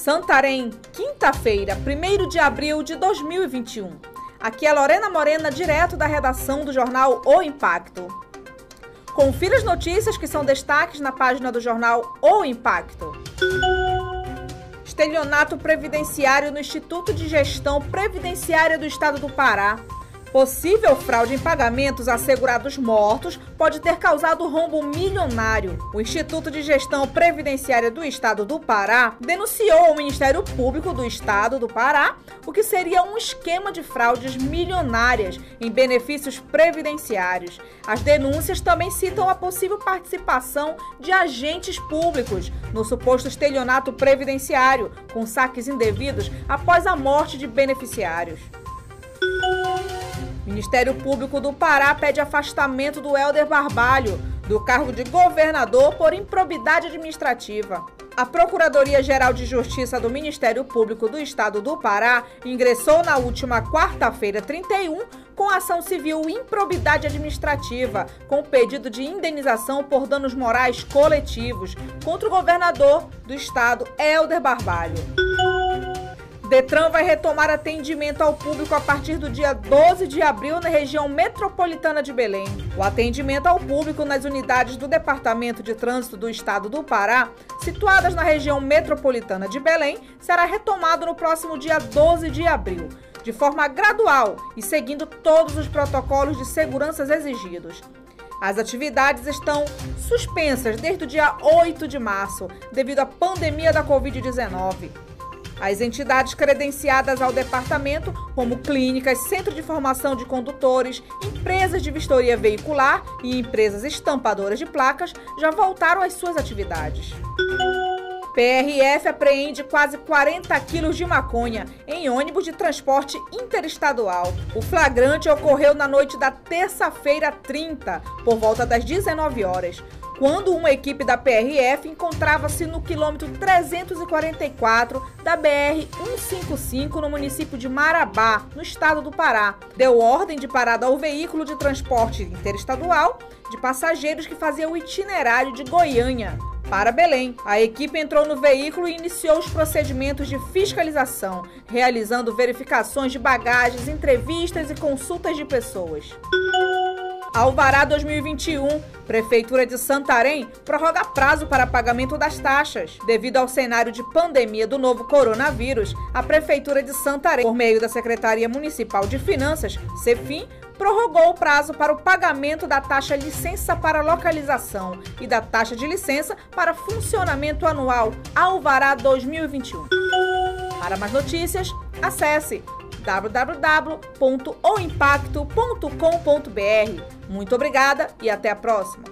Santarém, quinta-feira, 1 de abril de 2021. Aqui é Lorena Morena, direto da redação do jornal O Impacto. Confira as notícias que são destaques na página do jornal O Impacto. Estelionato previdenciário no Instituto de Gestão Previdenciária do Estado do Pará Possível fraude em pagamentos a segurados mortos pode ter causado rombo milionário. O Instituto de Gestão Previdenciária do Estado do Pará denunciou ao Ministério Público do Estado do Pará o que seria um esquema de fraudes milionárias em benefícios previdenciários. As denúncias também citam a possível participação de agentes públicos no suposto estelionato previdenciário, com saques indevidos após a morte de beneficiários. Ministério Público do Pará pede afastamento do Helder Barbalho do cargo de governador por improbidade administrativa. A Procuradoria-Geral de Justiça do Ministério Público do Estado do Pará ingressou na última quarta-feira, 31, com ação civil improbidade administrativa, com pedido de indenização por danos morais coletivos contra o governador do estado, Helder Barbalho. Detran vai retomar atendimento ao público a partir do dia 12 de abril na região metropolitana de Belém. O atendimento ao público nas unidades do Departamento de Trânsito do Estado do Pará, situadas na região metropolitana de Belém, será retomado no próximo dia 12 de abril, de forma gradual e seguindo todos os protocolos de segurança exigidos. As atividades estão suspensas desde o dia 8 de março, devido à pandemia da Covid-19. As entidades credenciadas ao departamento, como clínicas, centro de formação de condutores, empresas de vistoria veicular e empresas estampadoras de placas, já voltaram às suas atividades. PRF apreende quase 40 quilos de maconha em ônibus de transporte interestadual. O flagrante ocorreu na noite da terça-feira 30, por volta das 19 horas quando uma equipe da PRF encontrava-se no quilômetro 344 da BR-155 no município de Marabá, no estado do Pará. Deu ordem de parada ao veículo de transporte interestadual de passageiros que fazia o itinerário de Goiânia para Belém. A equipe entrou no veículo e iniciou os procedimentos de fiscalização, realizando verificações de bagagens, entrevistas e consultas de pessoas. Alvará 2021. Prefeitura de Santarém prorroga prazo para pagamento das taxas. Devido ao cenário de pandemia do novo coronavírus, a Prefeitura de Santarém, por meio da Secretaria Municipal de Finanças, CEFIM, prorrogou o prazo para o pagamento da taxa licença para localização e da taxa de licença para funcionamento anual Alvará 2021. Para mais notícias, acesse www.oimpacto.com.br. Muito obrigada e até a próxima!